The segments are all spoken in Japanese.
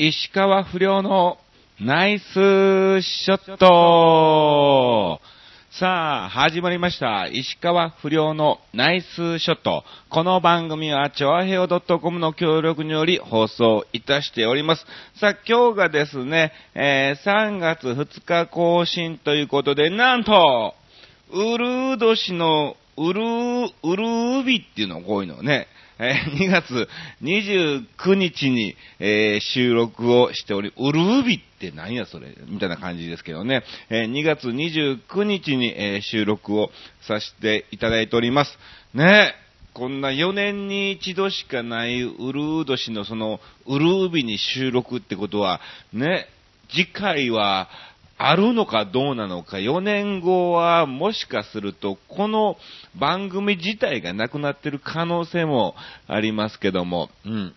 石川不良のナイスショットさあ、始まりました。石川不良のナイスショット。この番組は、チョアヘオ .com の協力により放送いたしております。さあ、今日がですね、えー3月2日更新ということで、なんと、ウルー年のウルー、ウルービっていうのこういうのをね、えー2月29日に、えー収録をしており、ウルービって何やそれみたいな感じですけどね、えー2月29日に、え収録をさせていただいております。ねこんな4年に一度しかないウルー年のそのウルービに収録ってことは、ね、次回はあるのかどうなのか、4年後はもしかすると、この番組自体がなくなってる可能性もありますけども、うん。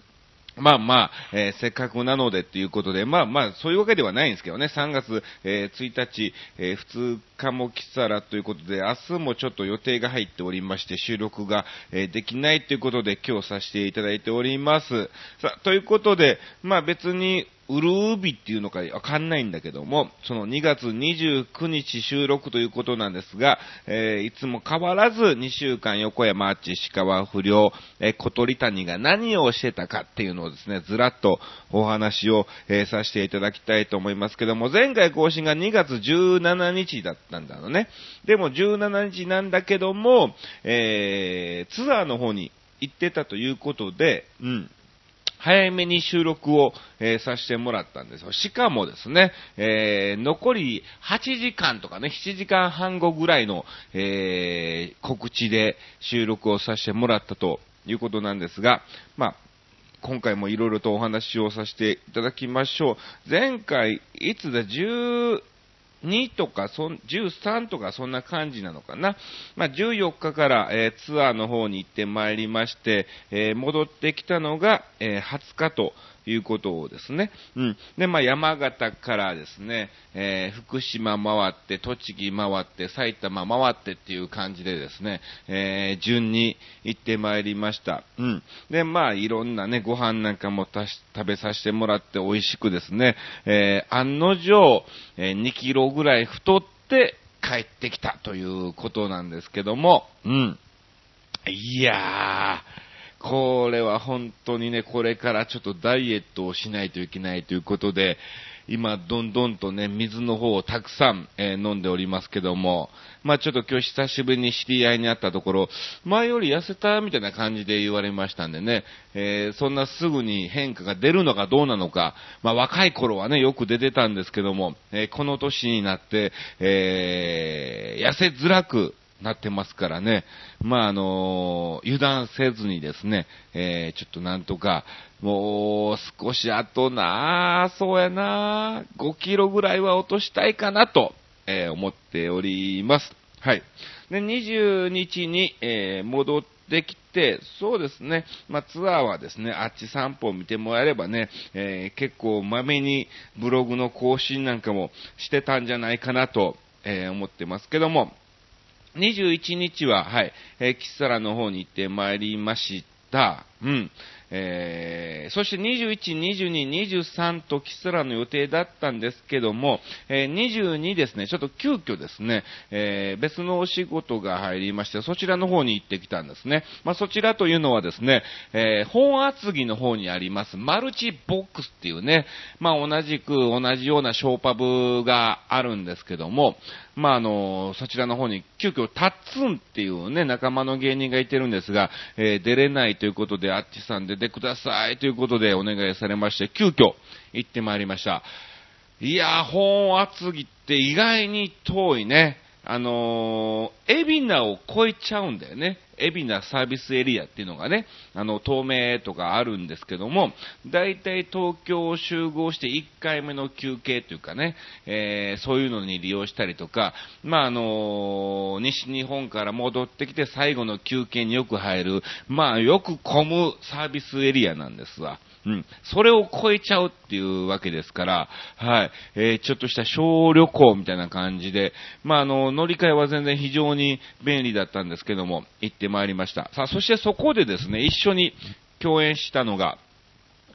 まあまあ、えーせっかくなのでっていうことで、まあまあ、そういうわけではないんですけどね、3月、えー1日、えー2日も来たらということで、明日もちょっと予定が入っておりまして、収録が、えーできないということで、今日させていただいております。さ、ということで、まあ別に、ウルービっていうのかわかんないんだけども、その2月29日収録ということなんですが、えーいつも変わらず2週間横山あっち石川不良、えー小鳥谷が何をしてたかっていうのをですね、ずらっとお話を、えーさせていただきたいと思いますけども、前回更新が2月17日だったんだろうね。でも17日なんだけども、えーツアーの方に行ってたということで、うん。早めに収録を、えーさせてもらったんですよ。しかもですね、えー残り8時間とかね、7時間半後ぐらいの、えー告知で収録をさせてもらったということなんですが、まあ、今回もいろいろとお話をさせていただきましょう。前回、いつだ、10、2とかそん、13とかそんな感じなのかな。まあ、14日から、えーツアーの方に行ってまいりまして、えー戻ってきたのが、えー20日ということをですね。うん。で、まあ、山形からですね、えー福島回って、栃木回って、埼玉回ってっていう感じでですね、えー順に行ってまいりました。うん。で、まあ、いろんなね、ご飯なんかも食べさせてもらって美味しくですね、えー案の定、えー2キロぐらい太って帰ってきたということなんですけども、うん。いやー、これは本当にね、これからちょっとダイエットをしないといけないということで、今、どんどんとね、水の方をたくさん、えー飲んでおりますけども、まあちょっと今日久しぶりに知り合いに会ったところ、前より痩せたみたいな感じで言われましたんでね、えーそんなすぐに変化が出るのかどうなのか、まあ若い頃はね、よく出てたんですけども、えーこの年になって、えー痩せづらくなってますからね。まあ、あの油断せずにですね、えーちょっとなんとか、もう少し後なそうやな5キロぐらいは落としたいかなと、えー思っております。はい。で、20日に、えー戻ってきて、そうですね、まあ、ツアーはですね、あっち散歩を見てもらえればね、えー結構まめにブログの更新なんかもしてたんじゃないかなと、えー思ってますけども、21日は、はい、えー、キサラの方に行ってまいりました。うん。えー、そして21、22、23とキサラの予定だったんですけども、えー、22ですね、ちょっと急遽ですね、えー、別のお仕事が入りまして、そちらの方に行ってきたんですね。まあ、そちらというのはですね、え、本厚木の方にあります、マルチボックスっていうね、まあ、同じく同じようなショーパブがあるんですけども、まあ、あの、そちらの方に急遽タッツンっていうね、仲間の芸人がいてるんですが、えー出れないということで、あっちさん出てくださいということでお願いされまして、急遽行ってまいりました。いやー、本厚木って意外に遠いね。あのー、海老名を越えちゃうんだよね。海老名サービスエリアっていうのがね、あの、東名とかあるんですけども、大体東京を集合して1回目の休憩というかね、えーそういうのに利用したりとか、まあ、あのー西日本から戻ってきて最後の休憩によく入る、まあ、よく混むサービスエリアなんですわ。うん。それを超えちゃうっていうわけですから、はい。えーちょっとした小旅行みたいな感じで、まあ、あの、乗り換えは全然非常に便利だったんですけども、行ってまいりました。さあ、そしてそこでですね、一緒に共演したのが、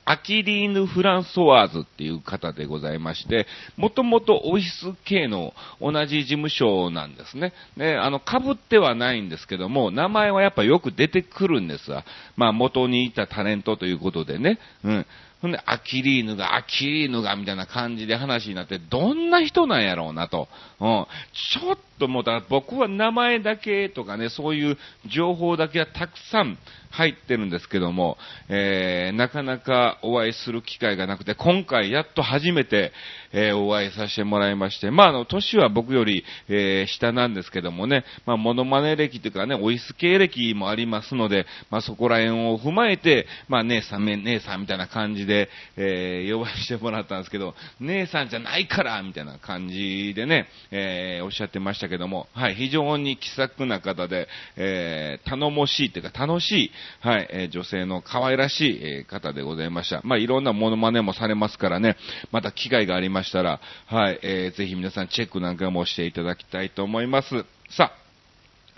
アキリーヌ・フランソワーズっていう方でございまして、もともとオフィス系の同じ事務所なんですね。で、あの、被ってはないんですけども、名前はやっぱよく出てくるんですわ。まあ、元にいたタレントということでね。うん。ほんで、アキリーヌが、アキリーヌが、みたいな感じで話になって、どんな人なんやろうなと。うん。ちょっともう、だから僕は名前だけとかね、そういう情報だけはたくさん入ってるんですけども、えー、なかなかお会いする機会がなくて、今回やっと初めて、えー、お会いさせてもらいまして、まあ、あの、年は僕より、えー、下なんですけどもね、まあ、モノマネ歴というかね、オイス系歴もありますので、まあ、そこら辺を踏まえて、まあ、姉さん、姉さんみたいな感じで、えー、呼ばせてもらったんですけど、姉さんじゃないからみたいな感じでね、えー、おっしゃってましたけども、はい、非常に気さくな方で、えー、頼もしいというか楽しい、はい、えー、女性の可愛らしい、え、方でございました。まあ、いろんなモノマネもされますからね、また機会がありましたら、はい、えー、ぜひ皆さんチェックなんかもしていただきたいと思います。さあ、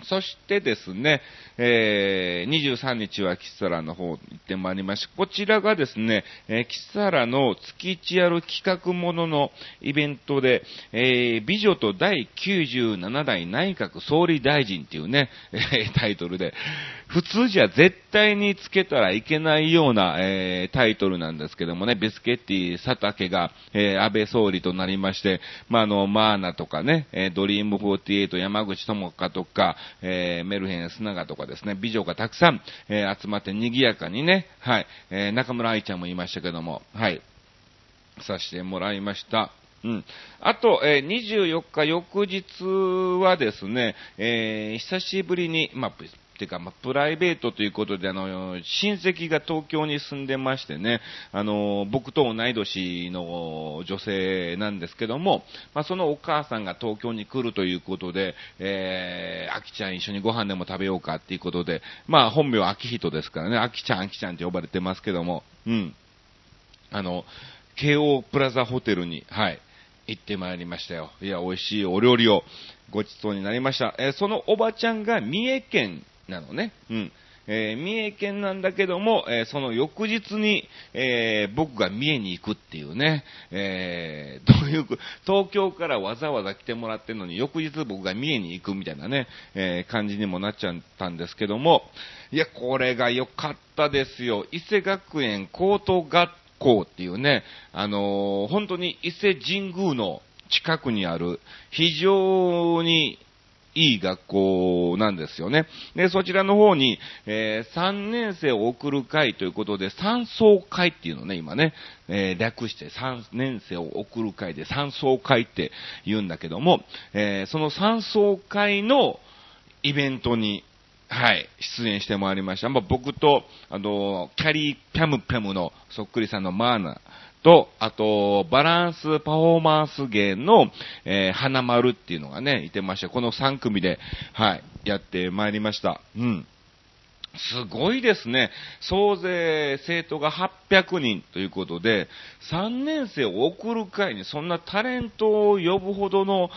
そしてですね、えー、23日はキサラの方に行ってまいりまして。こちらがですね、えー、キサラの月一ある企画もののイベントで、えー、美女と第97代内閣総理大臣っていうね、えー、タイトルで、普通じゃ絶対につけたらいけないような、えー、タイトルなんですけどもね、ビスケッティ佐竹が、えー、安倍総理となりまして、まあ、あの、マーナとかね、えドリーム48山口智香とか、えー、メルヘン砂川とかですね、美女がたくさん、えー、集まって賑やかにね、はい、えー、中村愛ちゃんもいましたけども、はい、させてもらいました。うん。あと、えー、24日翌日はですね、えー、久しぶりに、まあ、ていうか、まあ、プライベートということで、あの、親戚が東京に住んでましてね、あの、僕と同い年の女性なんですけども、まあ、そのお母さんが東京に来るということで、えー、あきちゃん一緒にご飯でも食べようかっていうことで、まあ、本名はあきひとですからね、あきちゃん、あきちゃんって呼ばれてますけども、うん。あの、京王プラザホテルに、はい、行ってまいりましたよ。いや、美味しいお料理をごちそうになりました。えー、そのおばちゃんが三重県なのね。うん。えー、三重県なんだけども、えー、その翌日に、えー、僕が三重に行くっていうね、えどういう、東京からわざわざ来てもらってるのに、翌日僕が三重に行くみたいなね、え感じにもなっちゃったんですけども、いや、これが良かったですよ。伊勢学園高等学校っていうね、あの本当に伊勢神宮の近くにある、非常にいい学校なんですよね。で、そちらの方に、えー、3年生を送る会ということで、三層会っていうのね、今ね、えー、略して3年生を送る会で三層会って言うんだけども、えー、その三層会のイベントに、はい、出演してまいりました。まあ、僕と、あの、キャリー・ピャムピャムのそっくりさんのマーナと、あと、バランスパフォーマンス芸の、えー、花丸っていうのがね、いてまして、この3組で、はい、やってまいりました。うん。すごいですね。総勢生徒が800人ということで、3年生を送る会にそんなタレントを呼ぶほどの、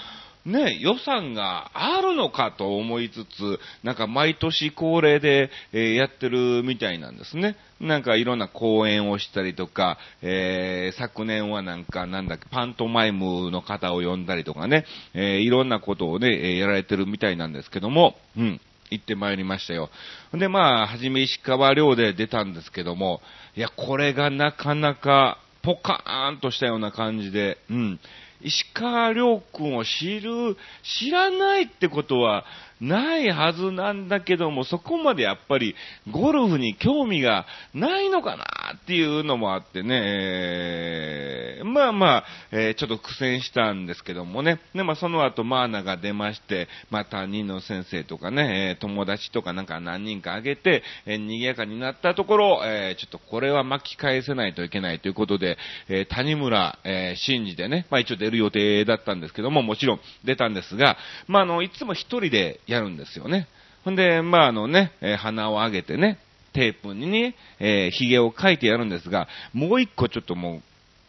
ね、予算があるのかと思いつつ、なんか毎年恒例で、えー、やってるみたいなんですね。なんかいろんな講演をしたりとか、えー、昨年はなんかなんだっけ、パントマイムの方を呼んだりとかね、えー、いろんなことをね、えやられてるみたいなんですけども、うん。行ってまいりましたよ。で、まあ、はじめ石川寮で出たんですけども、いや、これがなかなか、ポカーンとしたような感じで、うん。石川遼君を知る、知らないってことはないはずなんだけども、そこまでやっぱりゴルフに興味がないのかな？っていうのもあってね、えー、まあまあ、えー、ちょっと苦戦したんですけどもね、で、まあその後マーナが出まして、まあ担任の先生とかね、え、友達とかなんか何人かあげて、えー、賑やかになったところ、えー、ちょっとこれは巻き返せないといけないということで、えー、谷村、えー、真治でね、まあ一応出る予定だったんですけども、もちろん出たんですが、まああの、いつも一人でやるんですよね。ほんで、まあ、あのね、え、鼻を上げてね、テープにね、えー、髭を描いてやるんですが、もう一個ちょっともう、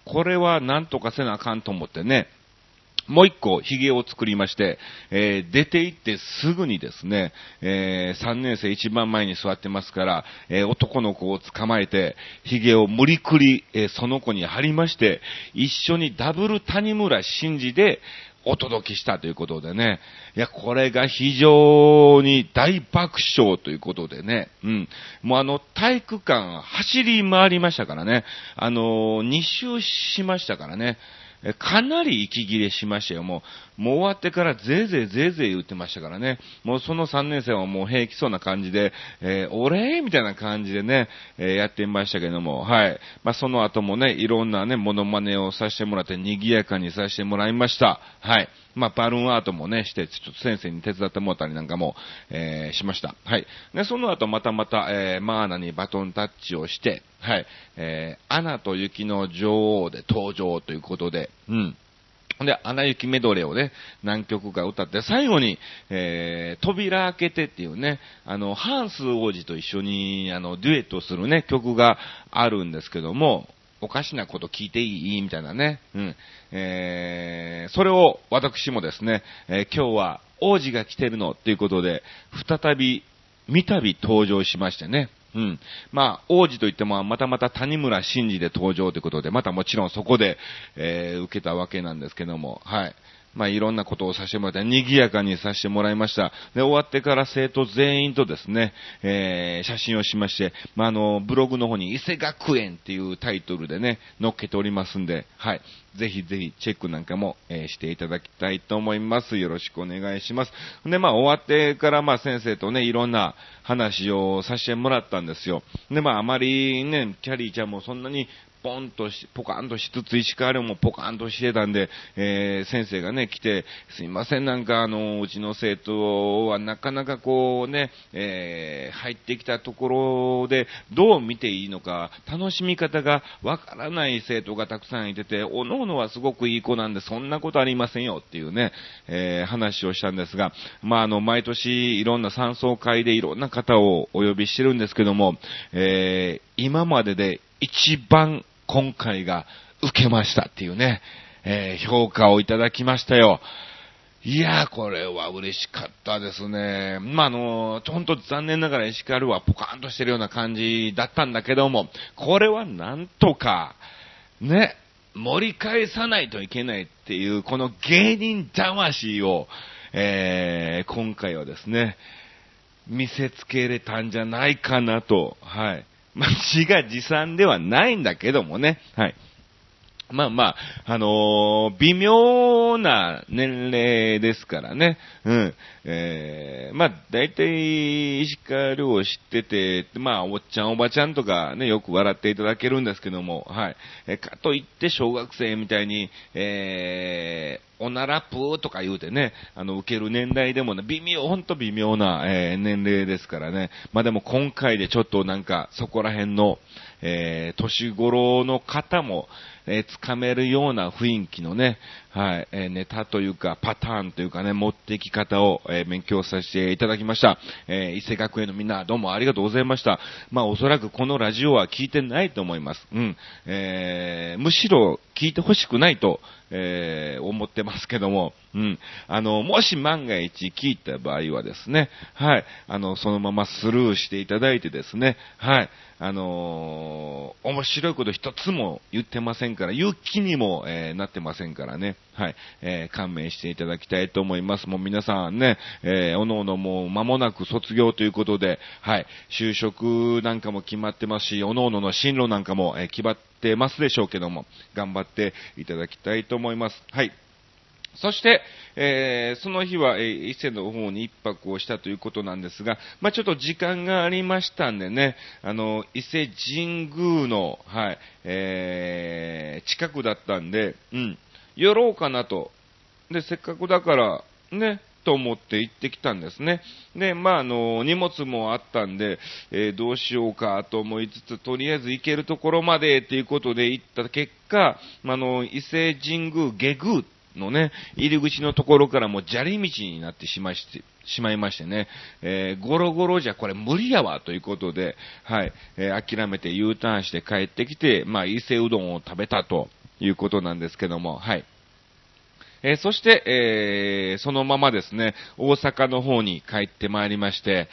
これはなんとかせなあかんと思ってね、もう一個、髭を作りまして、えー出て行ってすぐにですね、え3年生一番前に座ってますから、えー男の子を捕まえて、髭を無理くり、えその子に貼りまして、一緒にダブル谷村新司でお届けしたということでね。いや、これが非常に大爆笑ということでね。うん。もうあの、体育館走り回りましたからね。あのー、2周しましたからね。かなり息切れしましたよ。もう、もう終わってからぜいぜいぜいぜい言ってましたからね。もうその3年生はもう平気そうな感じで、えー、俺みたいな感じでね、えーやってみましたけども、はい。まあ、その後もね、いろんなね、モノマネをさせてもらって、賑やかにさせてもらいました。はい。まあ、バルーンアートもね、して、ちょっと先生に手伝ってもらったりなんかも、えーしました。はい。で、その後またまた、えーマーナにバトンタッチをして、はい。えーアナと雪の女王で登場ということで、うん。で、アナ雪メドレーをね、何曲か歌って、最後に、えー、扉開けてっていうね、あの、ハンス王子と一緒に、あの、デュエットするね、曲があるんですけども、おかしなこと聞いていい？みたいなね。うん。えー、それを私もですね、えー今日は王子が来てるのっていうことで、再び、三度登場しましてね。うん。まあ、王子といっても、またまた谷村新司で登場ということで、またもちろんそこで、えー受けたわけなんですけども、はい。まあ、いろんなことをさせてもらって、賑やかにさせてもらいました。で、終わってから生徒全員とですね、えー写真をしまして、まあ、あの、ブログの方に伊勢学園っていうタイトルでね、載っけておりますんで、はい。ぜひぜひチェックなんかも、えーしていただきたいと思います。よろしくお願いします。で、まあ、終わってから、まあ、先生とね、いろんな話をさせてもらったんですよ。で、まあ、あまりね、キャリーちゃんもそんなに、ポンとし、ポカンとしつつ、石川遼もポカンとしてたんで、えー先生がね、来て、すいません、なんかあの、うちの生徒はなかなかこうね、えー入ってきたところで、どう見ていいのか、楽しみ方がわからない生徒がたくさんいてて、おのおのはすごくいい子なんで、そんなことありませんよっていうね、えー話をしたんですが、まあ、あの、毎年いろんな山荘会でいろんな方をお呼びしてるんですけども、えー今までで一番今回が受けましたっていうね、えー評価をいただきましたよ。いやー、これは嬉しかったですね。まあ、あの、本当残念ながら石川遼はポカーンとしてるような感じだったんだけども、これはなんとか、ね、盛り返さないといけないっていう、この芸人魂を、えー今回はですね、見せつけれたんじゃないかなと、はい。まあ、自画自賛ではないんだけどもね、はい。まあまあ、あのー微妙な年齢ですからね。うん。えーまあ、大体、石川遼を知ってて、まあ、おっちゃんおばちゃんとかね、よく笑っていただけるんですけども、はい。えかといって、小学生みたいに、えーおならぷーとか言うてね、あの、受ける年代でもね、微妙、ほんと微妙な、えー年齢ですからね。まあでも今回でちょっとなんか、そこら辺の、えー年頃の方も、えーつかめるような雰囲気のね、はい、えーネタというか、パターンというかね、持ってき方を、えー勉強させていただきました。えー伊勢学園のみんな、どうもありがとうございました。まあ、おそらくこのラジオは聞いてないと思います。うん。えーむしろ聞いてほしくないと、えー思ってますけども、うん。あの、もし万が一聞いた場合はですね、はい。あの、そのままスルーしていただいてですね、はい。あのー面白いこと一つも言ってませんから、言う気にも、えーなってませんからね、はい。えー勘弁していただきたいと思います。もう皆さんね、えーおのおのもう間もなく卒業ということで、はい。就職なんかも決まってますし、おのおのの進路なんかも、えー決まってますでしょうけども、頑張っていただきたいと思います。はい。そして、えーその日は、えー伊勢の方に一泊をしたということなんですが、まあ、ちょっと時間がありましたんでね、あの、伊勢神宮の、はい、えー近くだったんで、うん、寄ろうかなと。で、せっかくだから、ね、と思って行ってきたんですね。で、まあ、あの、荷物もあったんで、えーどうしようかと思いつつ、とりあえず行けるところまでっていうことで行った結果、まあの、伊勢神宮下宮のね、入り口のところからもう砂利道になってしまいして、しまいましてね、えーゴロゴロじゃこれ無理やわということで、はい、えー諦めて U ターンして帰ってきて、まあ、伊勢うどんを食べたということなんですけども、はい。えー、そして、えー、そのままですね、大阪の方に帰ってまいりまして、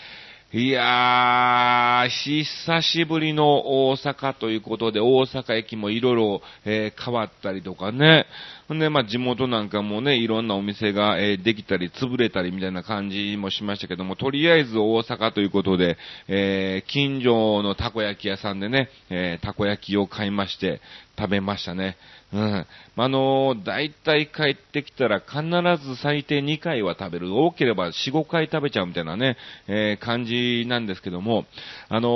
いやー、久しぶりの大阪ということで、大阪駅もいろいろ、え、変わったりとかね。ほんで、まあ、地元なんかもね、いろんなお店が、えー、できたり、潰れたりみたいな感じもしましたけども、とりあえず大阪ということで、えー、近所のたこ焼き屋さんでね、えたこ焼きを買いまして、食べましたね。うん。あのー、大体帰ってきたら必ず最低2回は食べる。多ければ4、5回食べちゃうみたいなね、えー、感じなんですけども、あのー、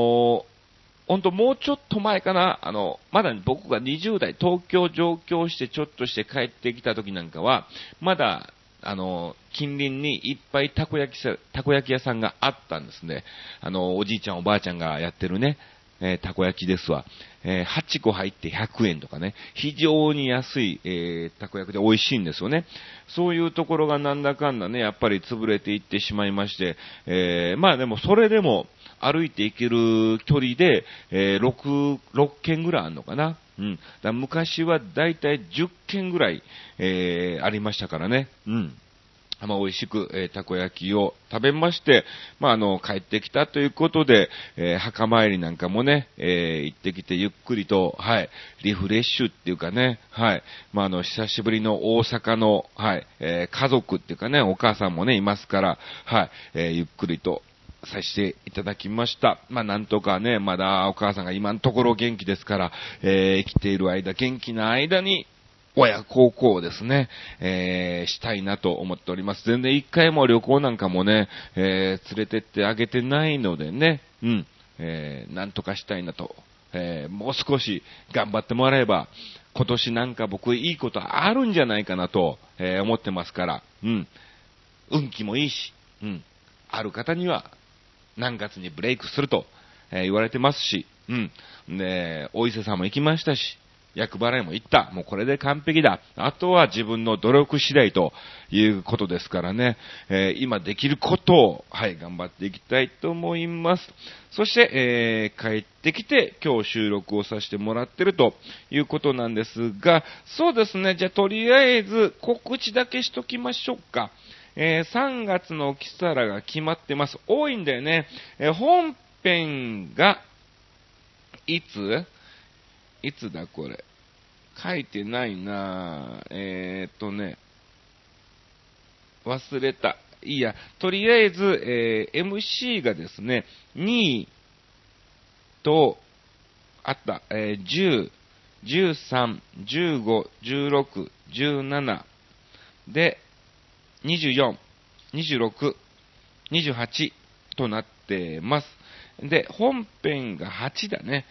ほんともうちょっと前かな、あの、まだ僕が20代、東京上京してちょっとして帰ってきた時なんかは、まだ、あの、近隣にいっぱいたこ焼きたこ焼き屋さんがあったんですね。あの、おじいちゃんおばあちゃんがやってるね、えー、たこ焼きですわ。えー、8個入って100円とかね、非常に安い、えー、たこ焼きで美味しいんですよね。そういうところがなんだかんだね、やっぱり潰れていってしまいまして、えー、まあでもそれでも歩いて行ける距離で、えー、6、6軒ぐらいあるのかな。うん。だ昔はだいたい10軒ぐらい、えー、ありましたからね。うん。まあ、美味しく、えー、たこ焼きを食べまして、まあ、あの、帰ってきたということで、えー、墓参りなんかもね、えー、行ってきてゆっくりと、はい、リフレッシュっていうかね、はい、まあ、あの、久しぶりの大阪の、はい、え家族っていうかね、お母さんもね、いますから、はい、えゆっくりと、させていただきました。まあ、なんとかね、まだお母さんが今のところ元気ですから、えー、生きている間、元気な間に、親孝行ですね、えー、したいなと思っております。全然一回も旅行なんかもね、えー、連れてってあげてないのでね、うん、えー、なんとかしたいなと、えー、もう少し頑張ってもらえば、今年なんか僕いいことあるんじゃないかなと、えー、思ってますから、うん、運気もいいし、うん、ある方には何月にブレイクすると、えー、言われてますし、うん、で、お伊勢さんも行きましたし、役払いも行った。もうこれで完璧だ。あとは自分の努力次第ということですからね。えー、今できることを、はい、頑張っていきたいと思います。そして、えー、帰ってきて今日収録をさせてもらってるということなんですが、そうですね。じゃあとりあえず告知だけしときましょうか。えー、3月のキサラが決まってます。多いんだよね。え本編が、いつ？いつだこれ？書いてないなえー、っとね、忘れた。いいや、とりあえず、えー、MC がですね、2位と、あった、えー、10、13、15、16、17で、24、26、28となってます。で、本編が8だね。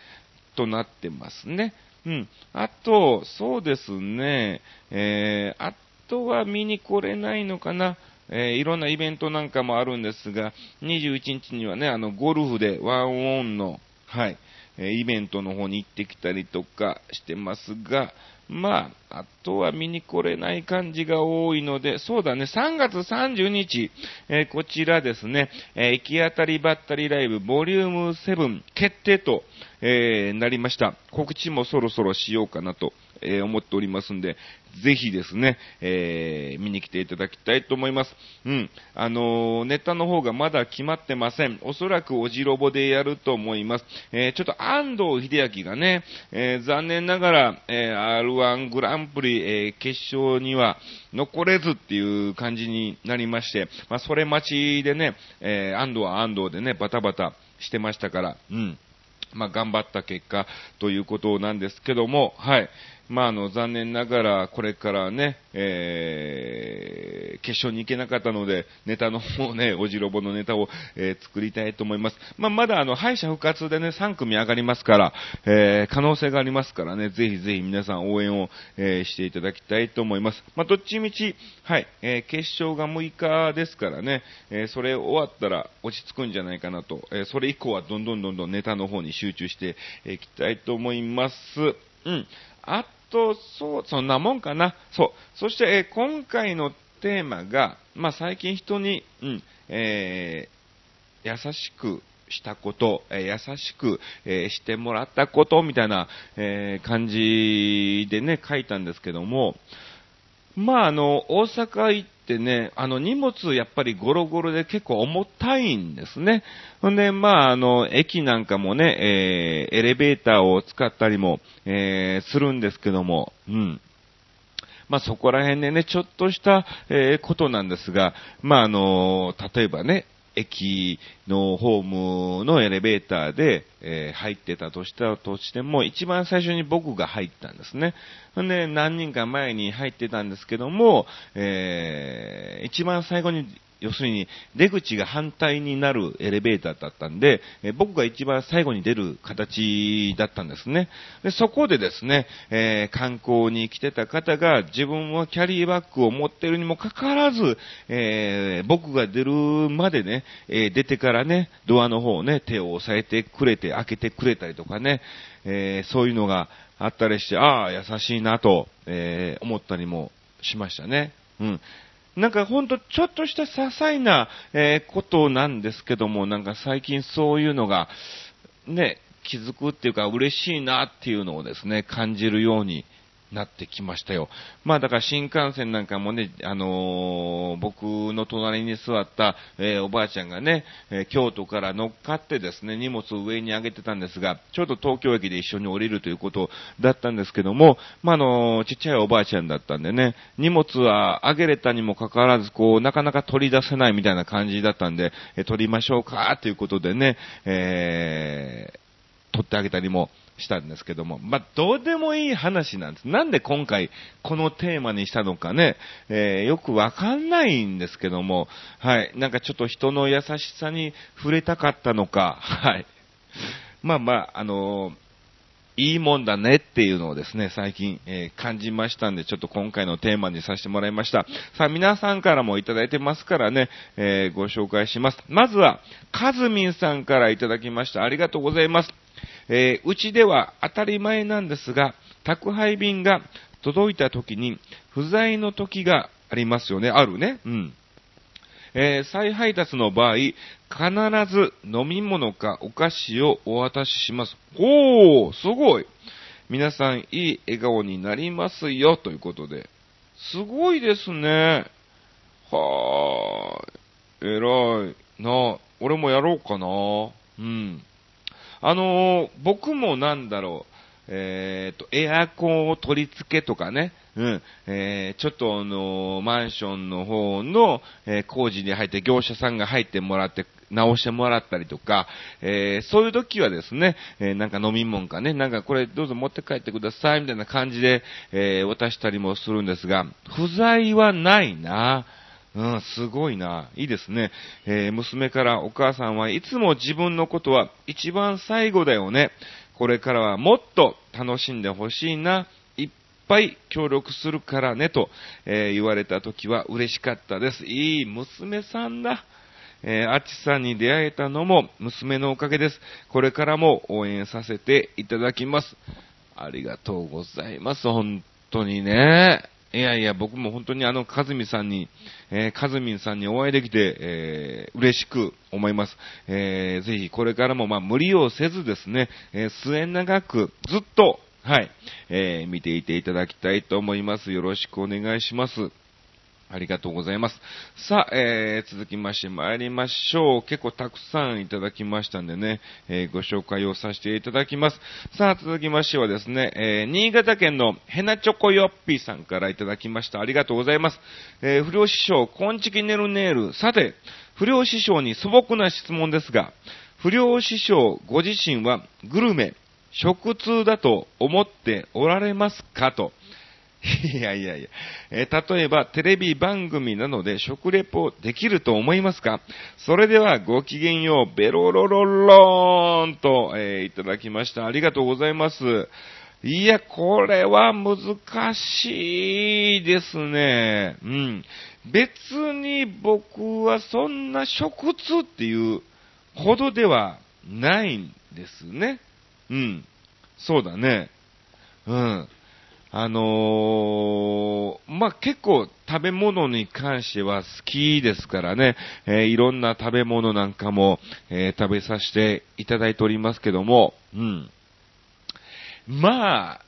となってますね。うん。あと、そうですね、えー、あとは見に来れないのかな。えー、いろんなイベントなんかもあるんですが、21日にはね、あの、ゴルフでワンオンの、はい、えー、イベントの方に行ってきたりとかしてますが、まあ、あとは見に来れない感じが多いので、そうだね、3月30日、えー、こちらですね、えー、行き当たりばったりライブボリューム7決定と、えー、なりました。告知もそろそろしようかなと、え思っておりますんで、ぜひですね、え見に来ていただきたいと思います。うん。あのネタの方がまだ決まってません。おそらくおじろぼでやると思います。えちょっと安藤秀明がね、え残念ながら、え R1 グランプリ、え決勝には残れずっていう感じになりまして、まあ、それ待ちでね、え安藤は安藤でね、バタバタしてましたから、うん。まあ、頑張った結果ということなんですけども、はい。まあ、あの、残念ながら、これからね、えー、決勝に行けなかったので、ネタの方ね、おじろぼのネタを、えー、作りたいと思います。まあ、まだあの、敗者復活でね、3組上がりますから、えー、可能性がありますからね、ぜひぜひ皆さん応援を、えー、していただきたいと思います。まあ、どっちみち、はい、えー、決勝が6日ですからね、えー、それ終わったら落ち着くんじゃないかなと、えー、それ以降はどんどんどんどんネタの方に集中していきたいと思います。うん。あと、そう、そんなもんかな。そう。そして、えー、今回のテーマが、まあ、最近人に、うん、えー、優しくしたこと、えー、優しく、えー、してもらったこと、みたいな、えー、感じでね、書いたんですけども、まあ、あの、大阪行ってね、あの、荷物やっぱりゴロゴロで結構重たいんですね。ほんで、まあ、あの、駅なんかもね、えー、エレベーターを使ったりも、えー、するんですけども、うん。まあ、そこら辺でね、ちょっとした、えー、ことなんですが、まあ、あの、例えばね、駅のホームのエレベーターで、えー、入ってたとしたとしても、一番最初に僕が入ったんですね。んで、何人か前に入ってたんですけども、えー、一番最後に要するに出口が反対になるエレベーターだったんで、え僕が一番最後に出る形だったんですね。でそこでですね、えー、観光に来てた方が自分はキャリーバッグを持ってるにもかかわらず、えー、僕が出るまでね、え出てからね、ドアの方をね、手を押さえてくれて、開けてくれたりとかね、えそういうのがあったりして、ああ、優しいなと、え思ったりもしましたね。うん。なんかほんとちょっとした些細な、えー、ことなんですけども、なんか最近そういうのが、ね、気づくっていうか嬉しいなっていうのをですね、感じるようになってきましたよ。まあだから新幹線なんかもね、あのー、僕の隣に座った、えー、おばあちゃんがね、えー、京都から乗っかってですね、荷物を上に上げてたんですが、ちょうど東京駅で一緒に降りるということだったんですけども、まあ、のちっちゃいおばあちゃんだったんでね、荷物は上げれたにもかかわらず、こう、なかなか取り出せないみたいな感じだったんで、え取りましょうか、ということでね、え取ってあげたりもしたんですけども、まあ、どうでもいい話なんです。なんで今回このテーマにしたのかね、えー、よくわかんないんですけども、はい、なんかちょっと人の優しさに触れたかったのか、はい。まあまあ、あのーいいもんだねっていうのをですね、最近、えー、感じましたんで、ちょっと今回のテーマにさせてもらいました。さあ、皆さんからもいただいてますからね、えー、ご紹介します。まずは、かずみんさんからいただきました。ありがとうございます。えー、うちでは当たり前なんですが、宅配便が届いた時に不在の時がありますよね。あるね。うん。えー、再配達の場合、必ず飲み物かお菓子をお渡しします。おー、すごい。皆さん、いい笑顔になりますよ、ということで。すごいですね。はーい。偉いな。俺もやろうかな。うん。あのー、僕もなんだろう、えー、と、エアコンを取り付けとかね、うん、えー、ちょっとあのー、マンションの方の、えー、工事に入って業者さんが入ってもらって、直してもらったりとか、えー、そういう時はですね、えー、なんか飲み物かね、なんかこれどうぞ持って帰ってくださいみたいな感じで、えー、渡したりもするんですが、不在はないな。うん、すごいな。いいですね。えー、娘からお母さんはいつも自分のことは一番最後だよね。これからはもっと楽しんでほしいな。いっぱい協力するからね。と、えー、言われた時は嬉しかったです。いい娘さんだ。えー、あっちさんに出会えたのも娘のおかげです。これからも応援させていただきます。ありがとうございます。本当にね。いやいや、僕も本当にあの、かずみさんに、えー、かずみんさんにお会いできて、えー、嬉しく思います。えー、ぜひこれからも、まあ、無理をせずですね、えー、末長く、ずっと、はい、えー、見ていていただきたいと思います。よろしくお願いします。ありがとうございます。さあ、えー、続きまして参りましょう。結構たくさんいただきましたんでね、えー、ご紹介をさせていただきます。さあ、続きましてはですね、えー、新潟県のヘナチョコヨッピーさんからいただきました。ありがとうございます。えー、不良師匠、コンチキネルネール。さて、不良師匠に素朴な質問ですが、不良師匠ご自身はグルメ、食通だと思っておられますかと。いやいやいや、えー、例えばテレビ番組なので食レポできると思いますか？それではごきげんよう、ベロロロローンと、えー、いただきました。ありがとうございます。いや、これは難しいですね。うん。別に僕はそんな食通っていうほどではないんですね。うん。そうだね。うん。あのー、まあ、結構食べ物に関しては好きですからね、えー、いろんな食べ物なんかも、えー、食べさせていただいておりますけども、うん。まあ、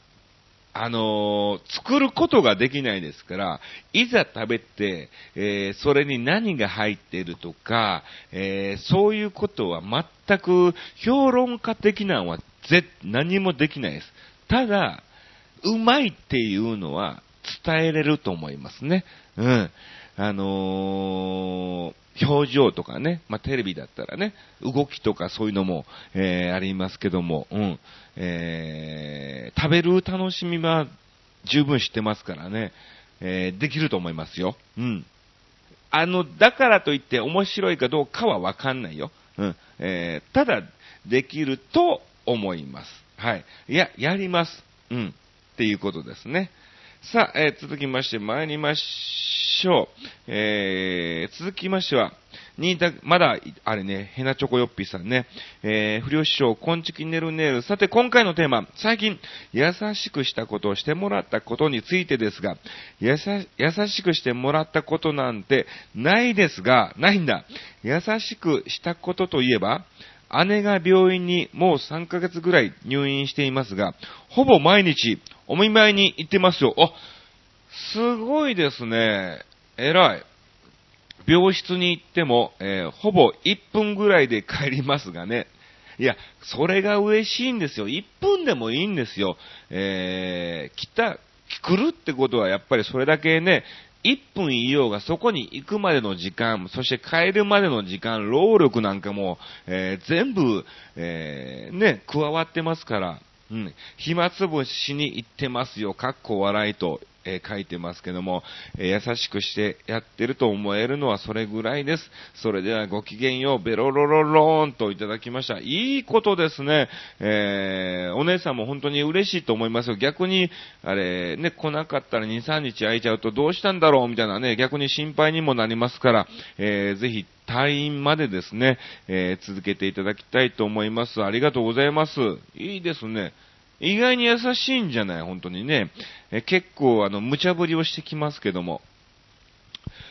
あのー作ることができないですから、いざ食べて、えそれに何が入っているとか、えそういうことは全く評論家的なのは絶何もできないです。ただ、うまいっていうのは伝えれると思いますね。うん。あのー表情とかね、まあ、テレビだったらね、動きとかそういうのも、えーありますけども、うん。えー食べる楽しみは十分知ってますからね、えできると思いますよ。うん。あの、だからといって面白いかどうかはわかんないよ。うん。えただ、できると思います。はい。いや、やります。うん。っていうことですね。さあ、えー続きまして参りましょう。えー続きましては、新田、まだ、あれね、ヘナチョコヨッピーさんね、えー不良師匠、こんちきねるねる。さて、今回のテーマ、最近、優しくしたことをしてもらったことについてですが、優しくしてもらったことなんてないですが、ないんだ。優しくしたことといえば、姉が病院にもう3ヶ月ぐらい入院していますが、ほぼ毎日お見舞いに行ってますよ。あ、すごいですね。偉い。病室に行っても、えーほぼ1分ぐらいで帰りますがね。いや、それが嬉しいんですよ。1分でもいいんですよ。えー来た、来るってことはやっぱりそれだけね、1分いようがそこに行くまでの時間、そして帰るまでの時間、労力なんかも、えー全部、えーね、加わってますから、うん、暇つぶしに行ってますよ、かっこ笑いと、えー書いてますけども、えー優しくしてやってると思えるのはそれぐらいです。それではごきげんよう、ベロロロローンといただきました。いいことですね。えーお姉さんも本当に嬉しいと思いますよ。逆に、あれ、ね、来なかったら2、3日空いちゃうとどうしたんだろうみたいなね、逆に心配にもなりますから、えーぜひ退院までですね、えー続けていただきたいと思います。ありがとうございます。いいですね。意外に優しいんじゃない？本当にね。え結構、あの、無茶ぶりをしてきますけども。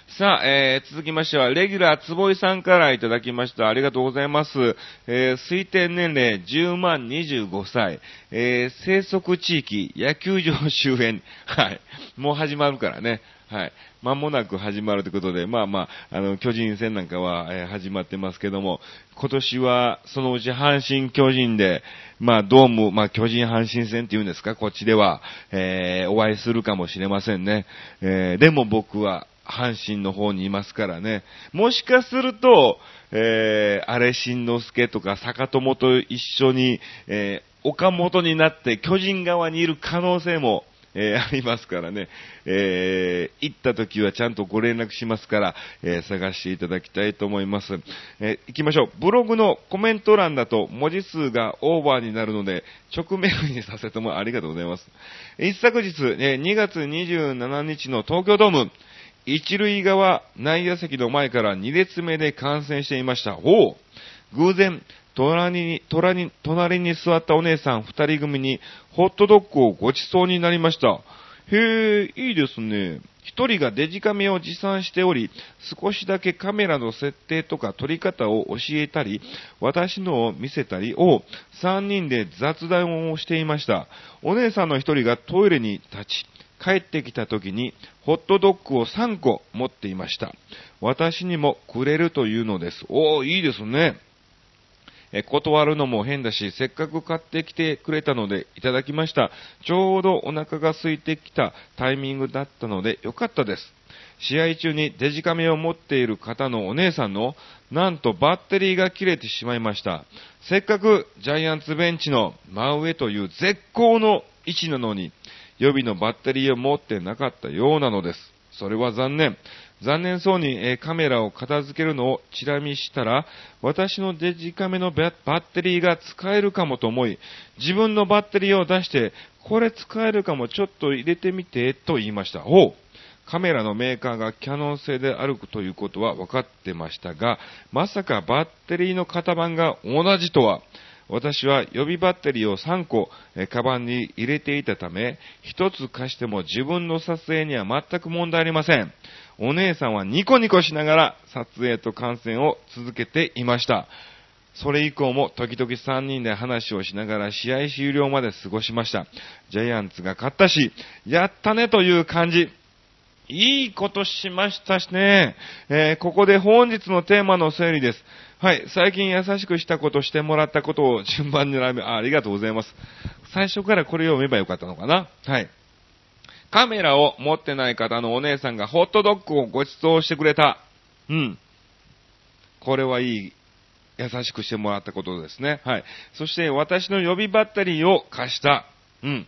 さあ、えー続きましては、レギュラー坪井さんからいただきました。ありがとうございます。えー推定年齢10万25歳。えー生息地域、野球場周辺。はい。もう始まるからね。はい。間もなく始まるということで、まあまあ、あの、巨人戦なんかは、え始まってますけども、今年は、そのうち阪神巨人で、まあ、ドーム、まあ、巨人阪神戦っていうんですか、こっちでは、えーお会いするかもしれませんね。えーでも僕は、阪神の方にいますからね。もしかすると、えー、あれしんのすけとか坂友と一緒に、えー岡本になって巨人側にいる可能性も、えー ありますからね。えー行った時はちゃんとご連絡しますから、えー探していただきたいと思います。え行きましょう。ブログのコメント欄だと文字数がオーバーになるので、直メールにさせてもありがとうございます。一昨日、え2月27日の東京ドーム、一塁側内野席の前から2列目で観戦していました。おう偶然、隣に、隣に、隣に座ったお姉さん二人組にホットドッグをご馳走になりました。へえ、いいですね。一人がデジカメを持参しており、少しだけカメラの設定とか撮り方を教えたり、私のを見せたりを三人で雑談をしていました。お姉さんの一人がトイレに立ち、帰ってきた時にホットドッグを3個持っていました。私にもくれるというのです。おー、いいですね。え断るのも変だし、せっかく買ってきてくれたのでいただきました。ちょうどお腹が空いてきたタイミングだったのでよかったです。試合中にデジカメを持っている方のお姉さんの、なんとバッテリーが切れてしまいました。せっかくジャイアンツベンチの真上という絶好の位置なのに、予備のバッテリーを持ってなかったようなのです。それは残念。残念そうに、えカメラを片付けるのをチラ見したら、私のデジカメのバッテリーが使えるかもと思い、自分のバッテリーを出して、これ使えるかもちょっと入れてみて、と言いました。ほう。カメラのメーカーがキャノン製であるということは分かってましたが、まさかバッテリーの型番が同じとは、私は予備バッテリーを3個、えーカバンに入れていたため、1つ貸しても自分の撮影には全く問題ありません。お姉さんはニコニコしながら撮影と観戦を続けていました。それ以降も時々3人で話をしながら試合終了まで過ごしました。ジャイアンツが勝ったし、やったねという感じ。いいことしましたしね。えー、ここで本日のテーマの整理です。はい。最近優しくしたことしてもらったことを順番に並べ、あありがとうございます。最初からこれを読めばよかったのかな？はい。カメラを持ってない方のお姉さんがホットドッグをご馳走してくれた。うん。これはいい優しくしてもらったことですね。はい。そして私の予備バッテリーを貸した。うん。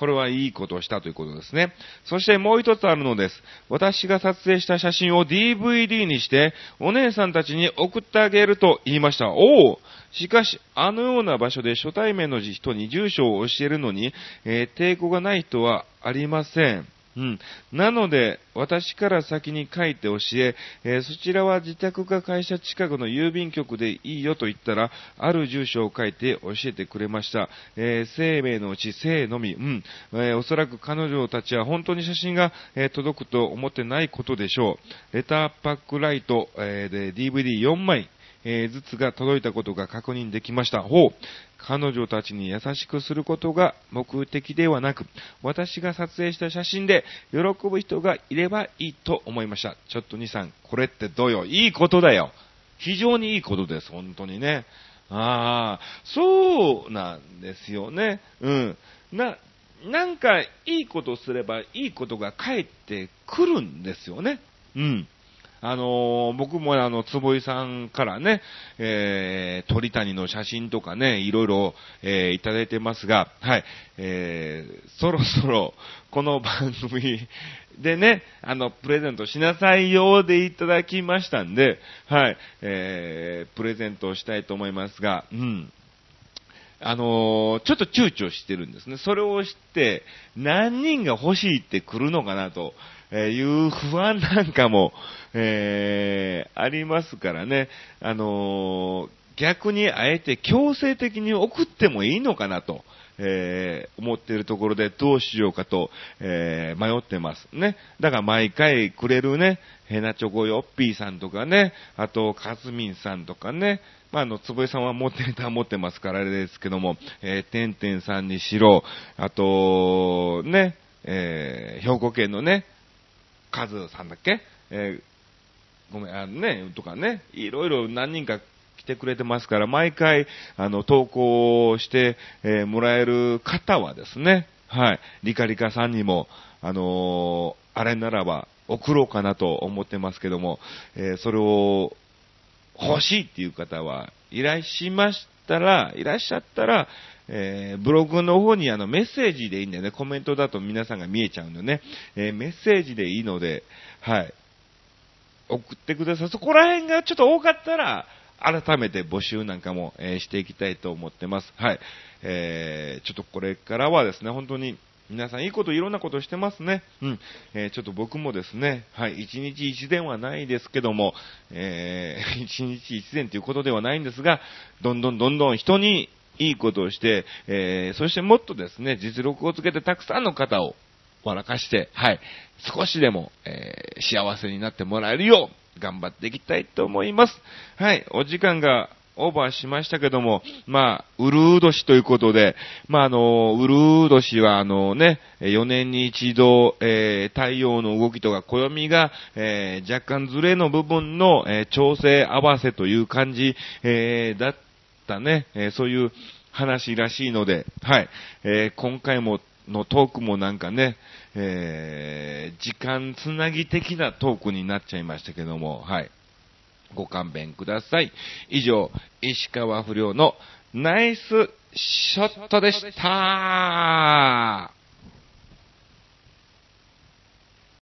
これはいいことをしたということですね。そしてもう一つあるのです。私が撮影した写真を DVD にして、お姉さんたちに送ってあげると言いました。おおしかし、あのような場所で初対面の人に住所を教えるのに、えー、抵抗がない人はありません。うん。なので、私から先に書いて教え、えー、そちらは自宅か会社近くの郵便局でいいよと言ったら、ある住所を書いて教えてくれました。えー、生命のうち生のみ、うん。えー、おそらく彼女たちは本当に写真が、え届くと思ってないことでしょう。レターパックライト、えで DVD4 枚、えー、ずつが届いたことが確認できました。ほう。彼女たちに優しくすることが目的ではなく、私が撮影した写真で喜ぶ人がいればいいと思いました。ちょっと兄さん、これってどうよ？いいことだよ。非常にいいことです、本当にね。ああ、そうなんですよね。うん。な、なんかいいことすればいいことが返ってくるんですよね。うん。あのー、僕もあの、坪井さんからね、えー、鳥谷の写真とかね、いろいろ、えー、いただいてますが、はい、えー、そろそろ、この番組でね、あの、プレゼントしなさいようでいただきましたんで、はい、えー、プレゼントをしたいと思いますが、うん。あのー、ちょっと躊躇してるんですね。それを知って、何人が欲しいって来るのかなと。えいう不安なんかも、えー、ありますからね、あのー、逆にあえて強制的に送ってもいいのかなと、えー、思っているところでどうしようかと、え迷ってますね。だから毎回くれるね、ヘナチョコヨッピーさんとかね、あと、カズミンさんとかね、まあ、あの、つぼえさんは持ってネタ持ってますからあれですけども、えー、てんてんさんにしろ、あと、ね、えー、兵庫県のね、カズさんだっけ？えー、ごめん、あのね、とかね、いろいろ何人か来てくれてますから、毎回、あの、投稿して、えー、もらえる方はですね、はい、リカリカさんにも、あのー、あれならば、送ろうかなと思ってますけども、えー、それを欲しいっていう方はいらっしゃいましたら、いらっしゃったら、えー、ブログの方にあのメッセージでいいんだよね。コメントだと皆さんが見えちゃうんでね。えー、メッセージでいいので、はい。送ってください。そこら辺がちょっと多かったら、改めて募集なんかも、えー、していきたいと思ってます。はい。えー、ちょっとこれからはですね、本当に皆さんいいこと、いろんなことしてますね。うん。えー、ちょっと僕もですね、はい、一日一電はないですけども、えー、一日一電ということではないんですが、どんどんどんどん人にいいことをして、えー、そしてもっとですね、実力をつけてたくさんの方を笑かして、はい、少しでも、えー、幸せになってもらえるよう、頑張っていきたいと思います。はい、お時間がオーバーしましたけども、まあ、ウルー年ということで、まあ、あの、ウルー年はあのね、4年に一度、えー、太陽の動きとか暦が、えー、若干ずれの部分の、えー、調整合わせという感じ、えだったね、えそういう話らしいので、はい、え今回ものトークもなんかね、え時間つなぎ的なトークになっちゃいましたけども、はい。ご勘弁ください。以上、石川不良のナイスショットでした